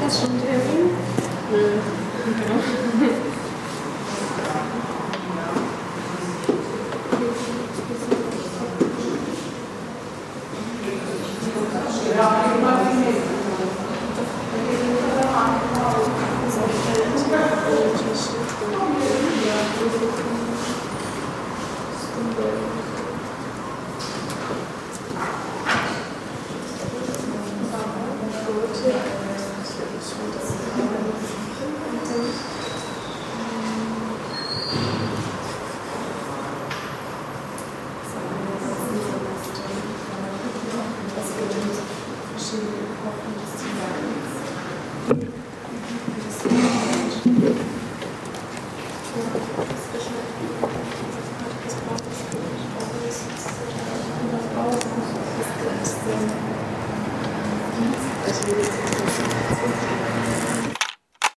Hast du schon Theorie? Nö. Das Thank you.